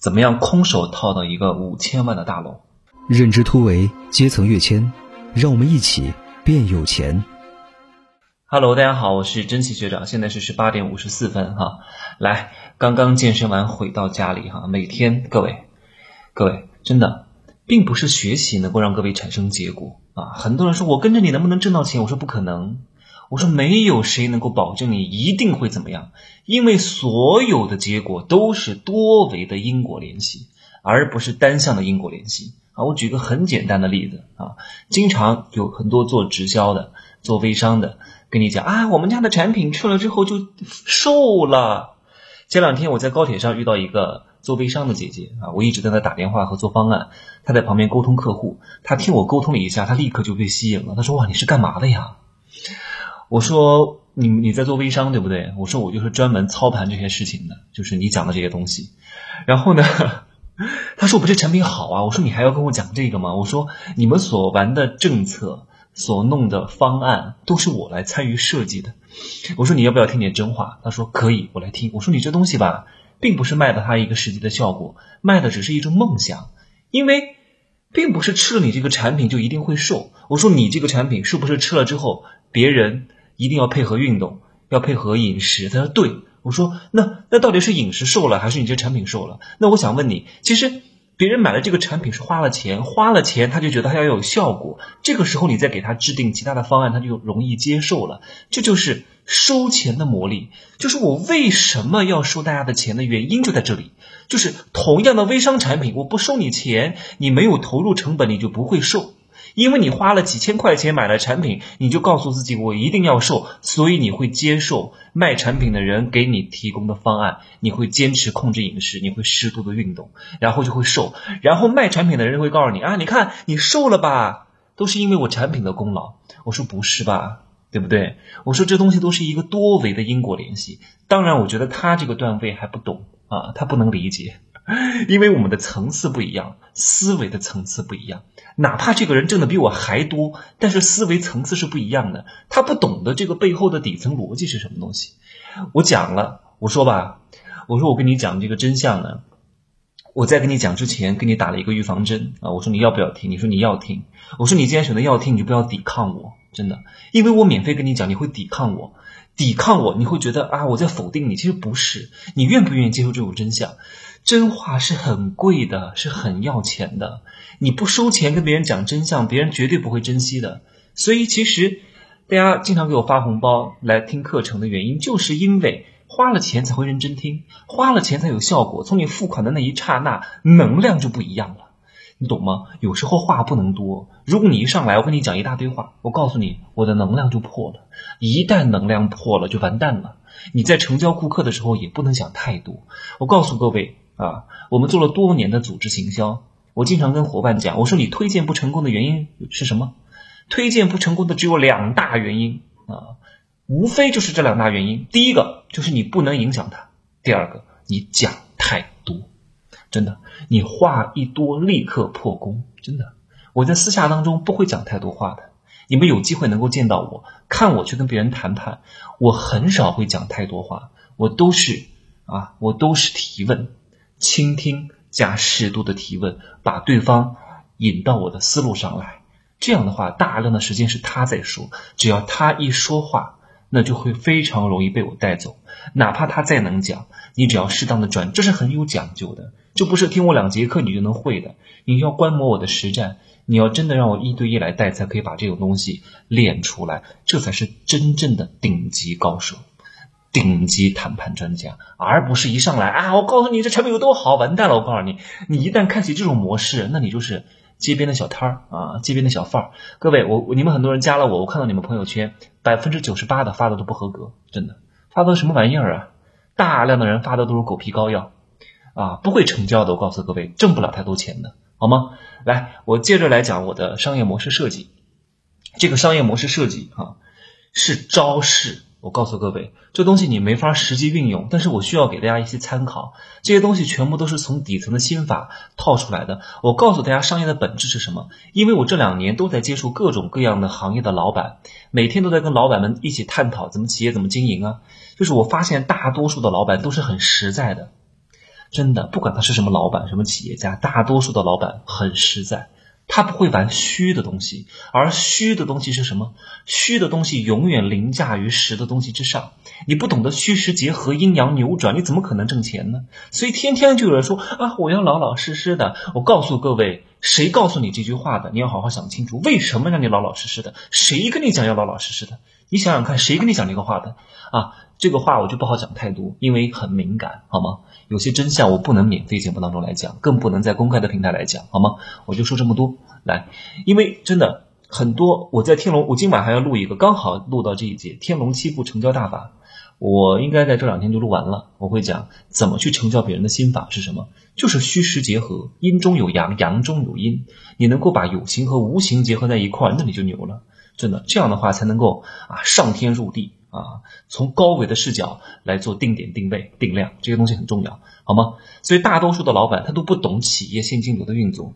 怎么样空手套到一个五千万的大楼？认知突围，阶层跃迁，让我们一起变有钱。Hello，大家好，我是真奇学长，现在是十八点五十四分哈。来，刚刚健身完回到家里哈，每天各位，各位真的，并不是学习能够让各位产生结果啊。很多人说我跟着你能不能挣到钱？我说不可能。我说没有谁能够保证你一定会怎么样，因为所有的结果都是多维的因果联系，而不是单向的因果联系啊。我举个很简单的例子啊，经常有很多做直销的、做微商的跟你讲啊，我们家的产品吃了之后就瘦了。前两天我在高铁上遇到一个做微商的姐姐啊，我一直在那打电话和做方案，她在旁边沟通客户，她听我沟通了一下，她立刻就被吸引了。她说哇，你是干嘛的呀？我说你你在做微商对不对？我说我就是专门操盘这些事情的，就是你讲的这些东西。然后呢，他说我不是产品好啊。我说你还要跟我讲这个吗？我说你们所玩的政策、所弄的方案都是我来参与设计的。我说你要不要听点真话？他说可以，我来听。我说你这东西吧，并不是卖的他一个实际的效果，卖的只是一种梦想，因为并不是吃了你这个产品就一定会瘦。我说你这个产品是不是吃了之后别人？一定要配合运动，要配合饮食。他说：“对。”我说：“那那到底是饮食瘦了，还是你这产品瘦了？”那我想问你，其实别人买了这个产品是花了钱，花了钱他就觉得他要有效果，这个时候你再给他制定其他的方案，他就容易接受了。这就是收钱的魔力，就是我为什么要收大家的钱的原因就在这里。就是同样的微商产品，我不收你钱，你没有投入成本，你就不会瘦。因为你花了几千块钱买了产品，你就告诉自己我一定要瘦，所以你会接受卖产品的人给你提供的方案，你会坚持控制饮食，你会适度的运动，然后就会瘦。然后卖产品的人会告诉你啊，你看你瘦了吧，都是因为我产品的功劳。我说不是吧，对不对？我说这东西都是一个多维的因果联系。当然，我觉得他这个段位还不懂啊，他不能理解。因为我们的层次不一样，思维的层次不一样。哪怕这个人挣的比我还多，但是思维层次是不一样的。他不懂得这个背后的底层逻辑是什么东西。我讲了，我说吧，我说我跟你讲这个真相呢。我在跟你讲之前，给你打了一个预防针啊。我说你要不要听？你说你要听。我说你既然选择要听，你就不要抵抗我，真的，因为我免费跟你讲，你会抵抗我，抵抗我，你会觉得啊我在否定你。其实不是，你愿不愿意接受这种真相？真话是很贵的，是很要钱的。你不收钱跟别人讲真相，别人绝对不会珍惜的。所以其实，大家经常给我发红包来听课程的原因，就是因为花了钱才会认真听，花了钱才有效果。从你付款的那一刹那，能量就不一样了，你懂吗？有时候话不能多。如果你一上来我跟你讲一大堆话，我告诉你，我的能量就破了。一旦能量破了，就完蛋了。你在成交顾客的时候也不能讲太多。我告诉各位。啊，我们做了多年的组织行销，我经常跟伙伴讲，我说你推荐不成功的原因是什么？推荐不成功的只有两大原因啊，无非就是这两大原因。第一个就是你不能影响他，第二个你讲太多，真的，你话一多立刻破功，真的。我在私下当中不会讲太多话的，你们有机会能够见到我，看我去跟别人谈判，我很少会讲太多话，我都是啊，我都是提问。倾听加适度的提问，把对方引到我的思路上来。这样的话，大量的时间是他在说，只要他一说话，那就会非常容易被我带走。哪怕他再能讲，你只要适当的转，这是很有讲究的，这不是听我两节课你就能会的。你要观摩我的实战，你要真的让我一对一来带，才可以把这种东西练出来，这才是真正的顶级高手。顶级谈判专家，而不是一上来啊！我告诉你这产品有多好，完蛋了！我告诉你，你一旦开启这种模式，那你就是街边的小摊儿啊，街边的小贩儿。各位，我你们很多人加了我，我看到你们朋友圈百分之九十八的发的都不合格，真的发的什么玩意儿啊？大量的人发的都是狗皮膏药啊，不会成交的。我告诉各位，挣不了太多钱的，好吗？来，我接着来讲我的商业模式设计。这个商业模式设计啊，是招式。我告诉各位，这东西你没法实际运用，但是我需要给大家一些参考。这些东西全部都是从底层的心法套出来的。我告诉大家，商业的本质是什么？因为我这两年都在接触各种各样的行业的老板，每天都在跟老板们一起探讨怎么企业怎么经营啊。就是我发现大多数的老板都是很实在的，真的，不管他是什么老板、什么企业家，大多数的老板很实在。他不会玩虚的东西，而虚的东西是什么？虚的东西永远凌驾于实的东西之上。你不懂得虚实结合、阴阳扭转，你怎么可能挣钱呢？所以天天就有人说啊，我要老老实实的。我告诉各位，谁告诉你这句话的？你要好好想清楚，为什么让你老老实实的？谁跟你讲要老老实实的？你想想看，谁跟你讲这个话的？啊，这个话我就不好讲太多，因为很敏感，好吗？有些真相我不能免费节目当中来讲，更不能在公开的平台来讲，好吗？我就说这么多来，因为真的很多，我在天龙，我今晚还要录一个，刚好录到这一节天龙七步成交大法，我应该在这两天就录完了。我会讲怎么去成交别人的心法是什么，就是虚实结合，阴中有阳，阳中有阴，你能够把有形和无形结合在一块儿，那你就牛了，真的，这样的话才能够啊上天入地。啊，从高维的视角来做定点定位定量，这些东西很重要，好吗？所以大多数的老板他都不懂企业现金流的运作。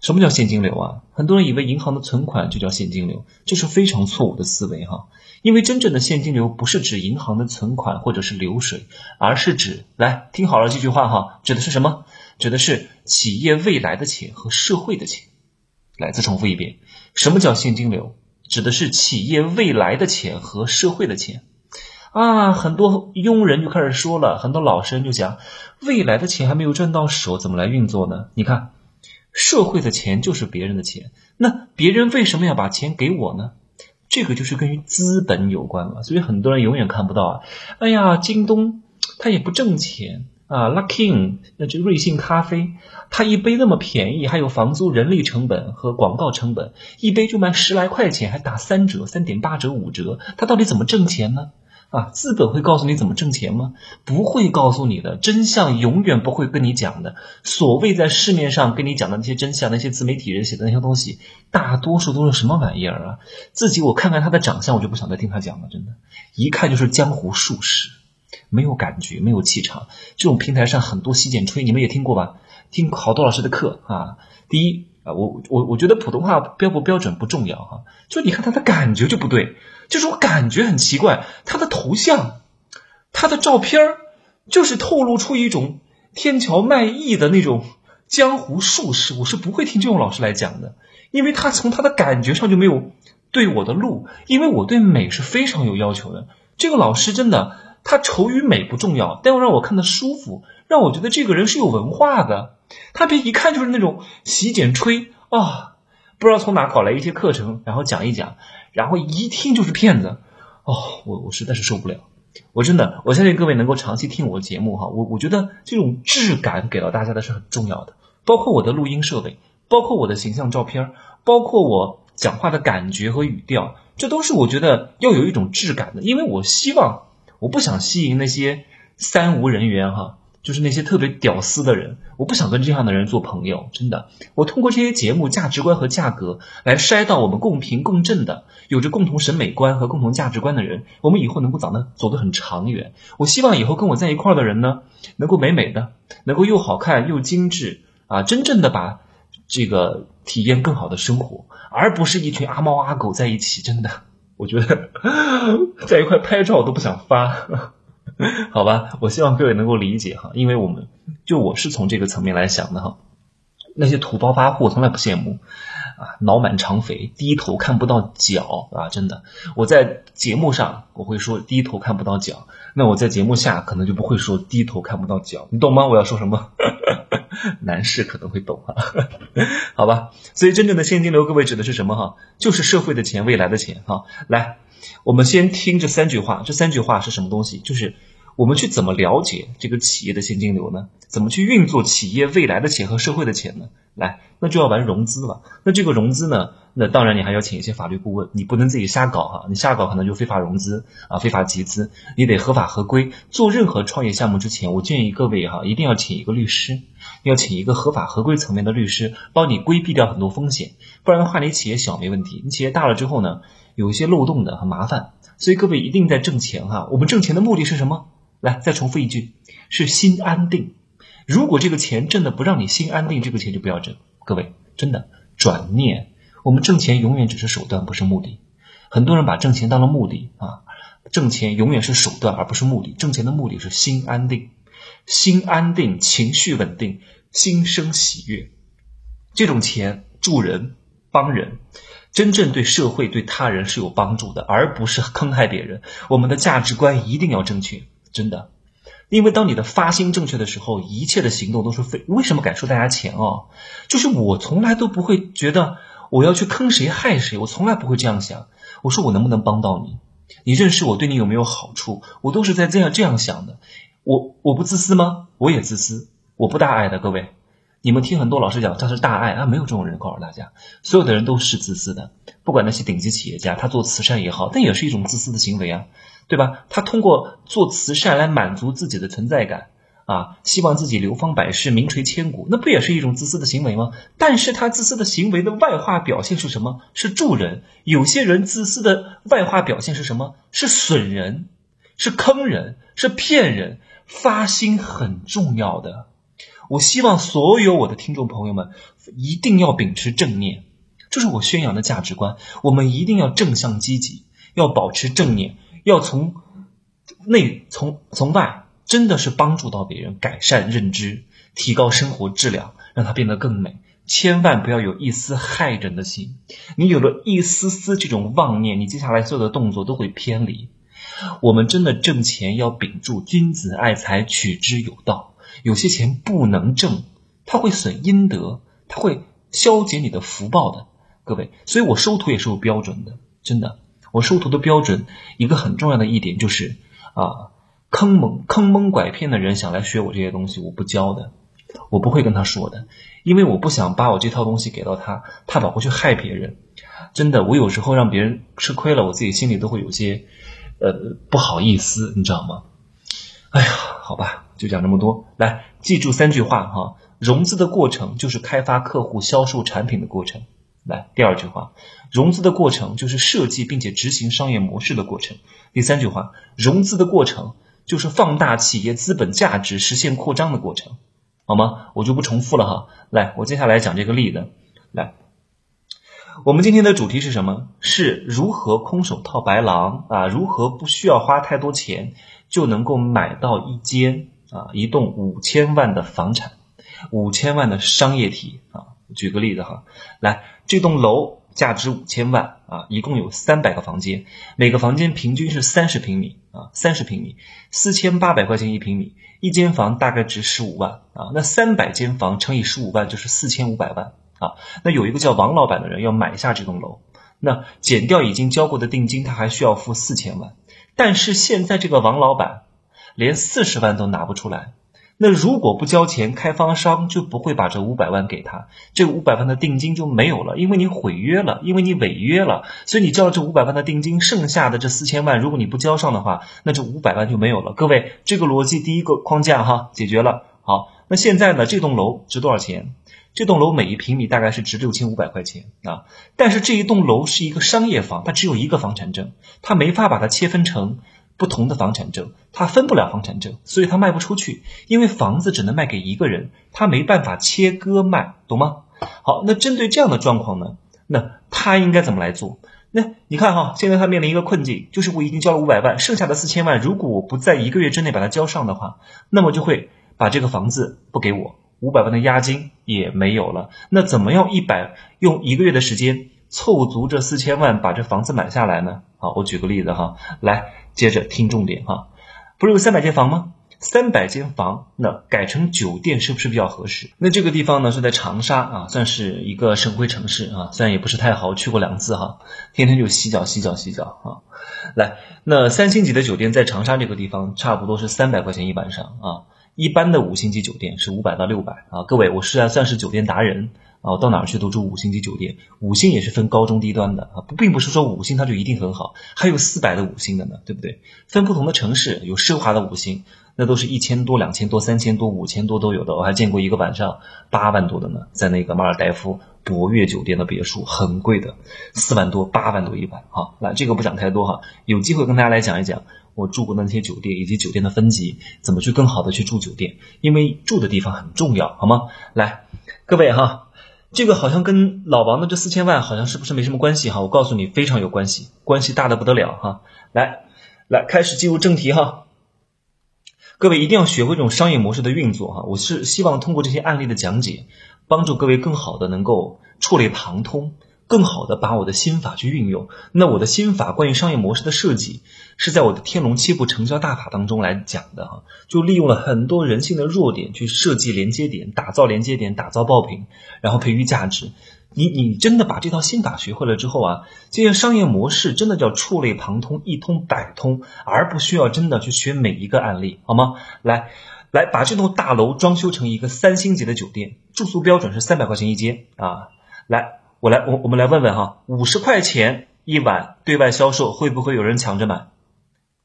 什么叫现金流啊？很多人以为银行的存款就叫现金流，这是非常错误的思维哈。因为真正的现金流不是指银行的存款或者是流水，而是指来听好了这句话哈，指的是什么？指的是企业未来的钱和社会的钱。来，再重复一遍，什么叫现金流？指的是企业未来的钱和社会的钱，啊，很多庸人就开始说了，很多老实人就讲，未来的钱还没有赚到手，怎么来运作呢？你看，社会的钱就是别人的钱，那别人为什么要把钱给我呢？这个就是跟资本有关了，所以很多人永远看不到啊，哎呀，京东他也不挣钱。啊，Luckin，那这瑞幸咖啡，它一杯那么便宜，还有房租、人力成本和广告成本，一杯就卖十来块钱，还打三折、三点八折、五折，它到底怎么挣钱呢？啊，资本会告诉你怎么挣钱吗？不会告诉你的，真相永远不会跟你讲的。所谓在市面上跟你讲的那些真相，那些自媒体人写的那些东西，大多数都是什么玩意儿啊？自己我看看他的长相，我就不想再听他讲了，真的，一看就是江湖术士。没有感觉，没有气场，这种平台上很多洗剪吹，你们也听过吧？听好多老师的课啊。第一啊，我我我觉得普通话标不标准不重要哈，就你看他的感觉就不对，这种感觉很奇怪。他的头像，他的照片儿就是透露出一种天桥卖艺的那种江湖术士。我是不会听这种老师来讲的，因为他从他的感觉上就没有对我的路，因为我对美是非常有要求的。这个老师真的。他丑与美不重要，但要让我看得舒服，让我觉得这个人是有文化的。他别一看就是那种洗剪吹啊，不知道从哪搞来一些课程，然后讲一讲，然后一听就是骗子。哦，我我实在是受不了。我真的，我相信各位能够长期听我节目哈，我我觉得这种质感给到大家的是很重要的，包括我的录音设备，包括我的形象照片，包括我讲话的感觉和语调，这都是我觉得要有一种质感的，因为我希望。我不想吸引那些三无人员哈，就是那些特别屌丝的人。我不想跟这样的人做朋友，真的。我通过这些节目价值观和价格来筛到我们共频共振的、有着共同审美观和共同价值观的人，我们以后能够长得走得很长远。我希望以后跟我在一块儿的人呢，能够美美的，能够又好看又精致啊，真正的把这个体验更好的生活，而不是一群阿猫阿狗在一起，真的。我觉得在一块拍照都不想发，好吧？我希望各位能够理解哈，因为我们就我是从这个层面来想的哈。那些土包发户从来不羡慕啊，脑满肠肥，低头看不到脚啊！真的，我在节目上我会说低头看不到脚，那我在节目下可能就不会说低头看不到脚，你懂吗？我要说什么？男士可能会懂哈，好吧，所以真正的现金流，各位指的是什么哈？就是社会的钱，未来的钱哈。来，我们先听这三句话，这三句话是什么东西？就是我们去怎么了解这个企业的现金流呢？怎么去运作企业未来的钱和社会的钱呢？来，那就要玩融资了。那这个融资呢？那当然你还要请一些法律顾问，你不能自己瞎搞哈。你瞎搞可能就非法融资啊，非法集资。你得合法合规。做任何创业项目之前，我建议各位哈，一定要请一个律师，要请一个合法合规层面的律师，帮你规避掉很多风险。不然的话，你企业小没问题，你企业大了之后呢，有一些漏洞的很麻烦。所以各位一定在挣钱哈。我们挣钱的目的是什么？来，再重复一句，是心安定。如果这个钱挣的不让你心安定，这个钱就不要挣。各位，真的转念，我们挣钱永远只是手段，不是目的。很多人把挣钱当了目的啊，挣钱永远是手段而不是目的。挣钱的目的是心安定。心安定，情绪稳定，心生喜悦。这种钱助人帮人，真正对社会对他人是有帮助的，而不是坑害别人。我们的价值观一定要正确，真的。因为当你的发心正确的时候，一切的行动都是非。为什么敢收大家钱哦？就是我从来都不会觉得我要去坑谁害谁，我从来不会这样想。我说我能不能帮到你？你认识我对你有没有好处？我都是在这样这样想的。我我不自私吗？我也自私，我不大爱的各位。你们听很多老师讲他是大爱啊，没有这种人。告诉大家，所有的人都是自私的。不管那些顶级企业家，他做慈善也好，但也是一种自私的行为啊。对吧？他通过做慈善来满足自己的存在感啊，希望自己流芳百世、名垂千古，那不也是一种自私的行为吗？但是他自私的行为的外化表现是什么？是助人。有些人自私的外化表现是什么？是损人，是坑人，是骗人。发心很重要的。我希望所有我的听众朋友们一定要秉持正念，这是我宣扬的价值观。我们一定要正向积极，要保持正念。要从内从从外，真的是帮助到别人，改善认知，提高生活质量，让它变得更美。千万不要有一丝害人的心。你有了一丝丝这种妄念，你接下来所有的动作都会偏离。我们真的挣钱要秉住君子爱财，取之有道。有些钱不能挣，它会损阴德，它会消减你的福报的，各位。所以我收徒也是有标准的，真的。我收徒的标准，一个很重要的一点就是，啊，坑蒙坑蒙拐骗的人想来学我这些东西，我不教的，我不会跟他说的，因为我不想把我这套东西给到他，他跑过去害别人。真的，我有时候让别人吃亏了，我自己心里都会有些，呃，不好意思，你知道吗？哎呀，好吧，就讲这么多。来，记住三句话哈，融资的过程就是开发客户、销售产品的过程。来，第二句话，融资的过程就是设计并且执行商业模式的过程。第三句话，融资的过程就是放大企业资本价值、实现扩张的过程，好吗？我就不重复了哈。来，我接下来讲这个例子。来，我们今天的主题是什么？是如何空手套白狼啊？如何不需要花太多钱就能够买到一间啊一栋五千万的房产，五千万的商业体啊？举个例子哈，来，这栋楼价值五千万啊，一共有三百个房间，每个房间平均是三十平米啊，三十平米，四千八百块钱一平米，一间房大概值十五万啊，那三百间房乘以十五万就是四千五百万啊，那有一个叫王老板的人要买下这栋楼，那减掉已经交过的定金，他还需要付四千万，但是现在这个王老板连四十万都拿不出来。那如果不交钱，开发商就不会把这五百万给他，这五百万的定金就没有了，因为你毁约了，因为你违约了，所以你交了这五百万的定金，剩下的这四千万，如果你不交上的话，那这五百万就没有了。各位，这个逻辑第一个框架哈解决了。好，那现在呢，这栋楼值多少钱？这栋楼每一平米大概是值六千五百块钱啊，但是这一栋楼是一个商业房，它只有一个房产证，它没法把它切分成。不同的房产证，他分不了房产证，所以他卖不出去，因为房子只能卖给一个人，他没办法切割卖，懂吗？好，那针对这样的状况呢，那他应该怎么来做？那你看哈，现在他面临一个困境，就是我已经交了五百万，剩下的四千万，如果我不在一个月之内把它交上的话，那么就会把这个房子不给我，五百万的押金也没有了。那怎么样一百用一个月的时间凑足这四千万把这房子买下来呢？好，我举个例子哈，来。接着听重点哈，不是有三百间房吗？三百间房，那改成酒店是不是比较合适？那这个地方呢是在长沙啊，算是一个省会城市啊，虽然也不是太好，去过两次哈，天天就洗脚洗脚洗脚啊。来，那三星级的酒店在长沙这个地方差不多是三百块钱一晚上啊，一般的五星级酒店是五百到六百啊。各位，我是算是酒店达人。啊，我到哪儿去都住五星级酒店，五星也是分高中低端的啊，不，并不是说五星它就一定很好，还有四百的五星的呢，对不对？分不同的城市有奢华的五星，那都是一千多、两千多、三千多、五千多都有的，我还见过一个晚上八万多的呢，在那个马尔代夫博悦酒店的别墅，很贵的，四万多、八万多一晚。好，那这个不讲太多哈，有机会跟大家来讲一讲我住过的那些酒店以及酒店的分级，怎么去更好的去住酒店，因为住的地方很重要，好吗？来，各位哈。这个好像跟老王的这四千万好像是不是没什么关系哈？我告诉你，非常有关系，关系大的不得了哈！来，来开始进入正题哈。各位一定要学会这种商业模式的运作哈。我是希望通过这些案例的讲解，帮助各位更好的能够触类旁通。更好的把我的心法去运用，那我的心法关于商业模式的设计，是在我的天龙七步成交大法当中来讲的哈，就利用了很多人性的弱点去设计连接点，打造连接点，打造爆品，然后培育价值。你你真的把这套心法学会了之后啊，这些商业模式真的叫触类旁通，一通百通，而不需要真的去学每一个案例，好吗？来来，把这栋大楼装修成一个三星级的酒店，住宿标准是三百块钱一间啊，来。我来，我我们来问问哈，五十块钱一晚对外销售会不会有人抢着买？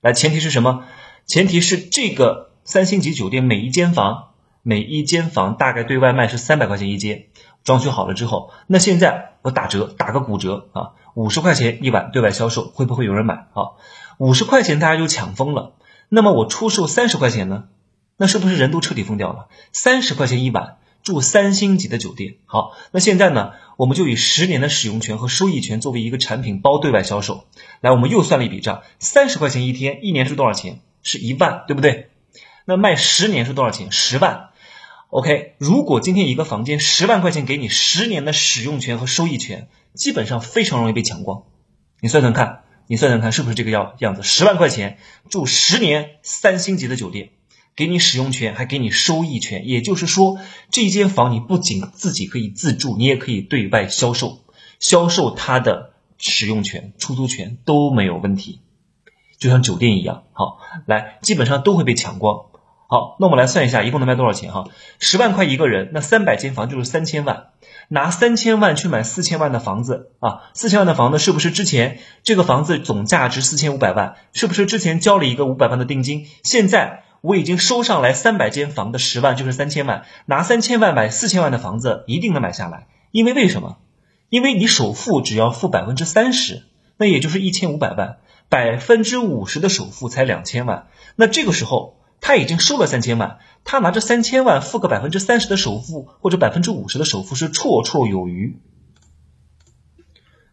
来，前提是什么？前提是这个三星级酒店每一间房，每一间房大概对外卖是三百块钱一间，装修好了之后，那现在我打折，打个骨折啊，五十块钱一晚对外销售会不会有人买？好，五十块钱大家就抢疯了，那么我出售三十块钱呢？那是不是人都彻底疯掉了？三十块钱一晚。住三星级的酒店，好，那现在呢，我们就以十年的使用权和收益权作为一个产品包对外销售。来，我们又算了一笔账，三十块钱一天，一年是多少钱？是一万，对不对？那卖十年是多少钱？十万。OK，如果今天一个房间十万块钱给你十年的使用权和收益权，基本上非常容易被抢光。你算算看，你算算看是不是这个样样子？十万块钱住十年三星级的酒店。给你使用权，还给你收益权，也就是说，这间房你不仅自己可以自住，你也可以对外销售，销售它的使用权、出租权都没有问题，就像酒店一样。好，来，基本上都会被抢光。好，那我们来算一下，一共能卖多少钱？哈，十万块一个人，那三百间房就是三千万，拿三千万去买四千万的房子啊，四千万的房子是不是之前这个房子总价值四千五百万？是不是之前交了一个五百万的定金？现在？我已经收上来三百间房的十万就是三千万，拿三千万买四千万的房子一定能买下来。因为为什么？因为你首付只要付百分之三十，那也就是一千五百万，百分之五十的首付才两千万。那这个时候他已经收了三千万，他拿着三千万付个百分之三十的首付或者百分之五十的首付是绰绰有余。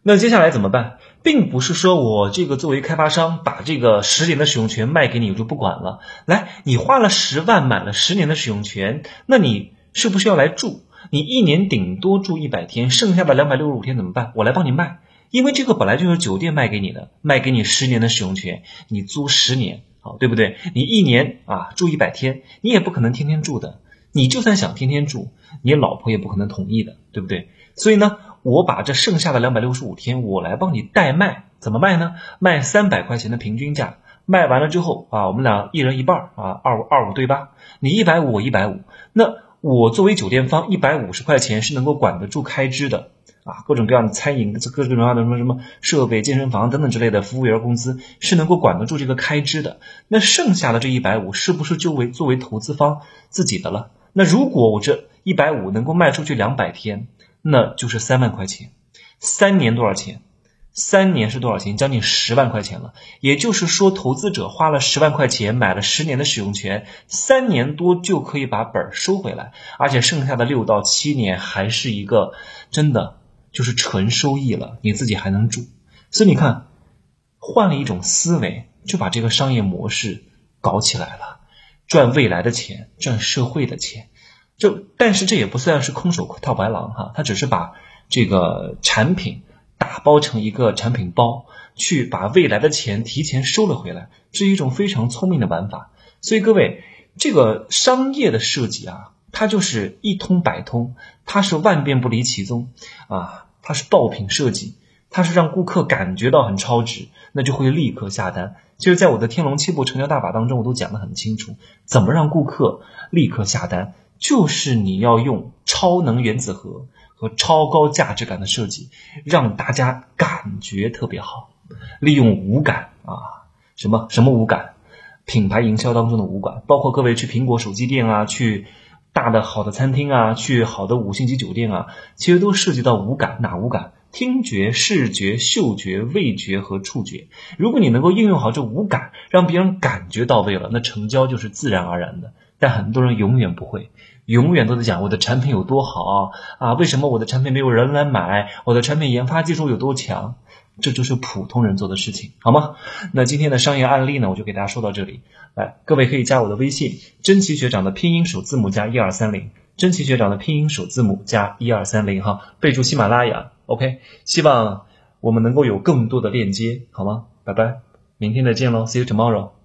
那接下来怎么办？并不是说我这个作为开发商把这个十年的使用权卖给你，我就不管了。来，你花了十万买了十年的使用权，那你是不是要来住？你一年顶多住一百天，剩下的两百六十五天怎么办？我来帮你卖，因为这个本来就是酒店卖给你的，卖给你十年的使用权，你租十年，好对不对？你一年啊住一百天，你也不可能天天住的。你就算想天天住，你老婆也不可能同意的，对不对？所以呢。我把这剩下的两百六十五天，我来帮你代卖，怎么卖呢？卖三百块钱的平均价，卖完了之后啊，我们俩一人一半啊，二五二五对八，你一百五，我一百五。那我作为酒店方，一百五十块钱是能够管得住开支的啊，各种各样的餐饮，各种各样的什么什么设备、健身房等等之类的服务员工资是能够管得住这个开支的。那剩下的这一百五，是不是就为作为投资方自己的了？那如果我这一百五能够卖出去两百天？那就是三万块钱，三年多少钱？三年是多少钱？将近十万块钱了。也就是说，投资者花了十万块钱买了十年的使用权，三年多就可以把本儿收回来，而且剩下的六到七年还是一个真的就是纯收益了，你自己还能住。所以你看，换了一种思维，就把这个商业模式搞起来了，赚未来的钱，赚社会的钱。就，但是这也不算是空手套白狼哈，他只是把这个产品打包成一个产品包，去把未来的钱提前收了回来，是一种非常聪明的玩法。所以各位，这个商业的设计啊，它就是一通百通，它是万变不离其宗啊，它是爆品设计，它是让顾客感觉到很超值，那就会立刻下单。其实，在我的天龙七步成交大法当中，我都讲得很清楚，怎么让顾客立刻下单。就是你要用超能原子核和超高价值感的设计，让大家感觉特别好。利用五感啊，什么什么五感？品牌营销当中的五感，包括各位去苹果手机店啊，去大的好的餐厅啊，去好的五星级酒店啊，其实都涉及到五感。哪五感？听觉、视觉、嗅觉、味觉和触觉。如果你能够应用好这五感，让别人感觉到位了，那成交就是自然而然的。但很多人永远不会。永远都在讲我的产品有多好啊！为什么我的产品没有人来买？我的产品研发技术有多强？这就是普通人做的事情，好吗？那今天的商业案例呢，我就给大家说到这里。来，各位可以加我的微信，真奇学长的拼音首字母加一二三零，真奇学长的拼音首字母加一二三零哈，备注喜马拉雅，OK。希望我们能够有更多的链接，好吗？拜拜，明天再见喽，See you tomorrow。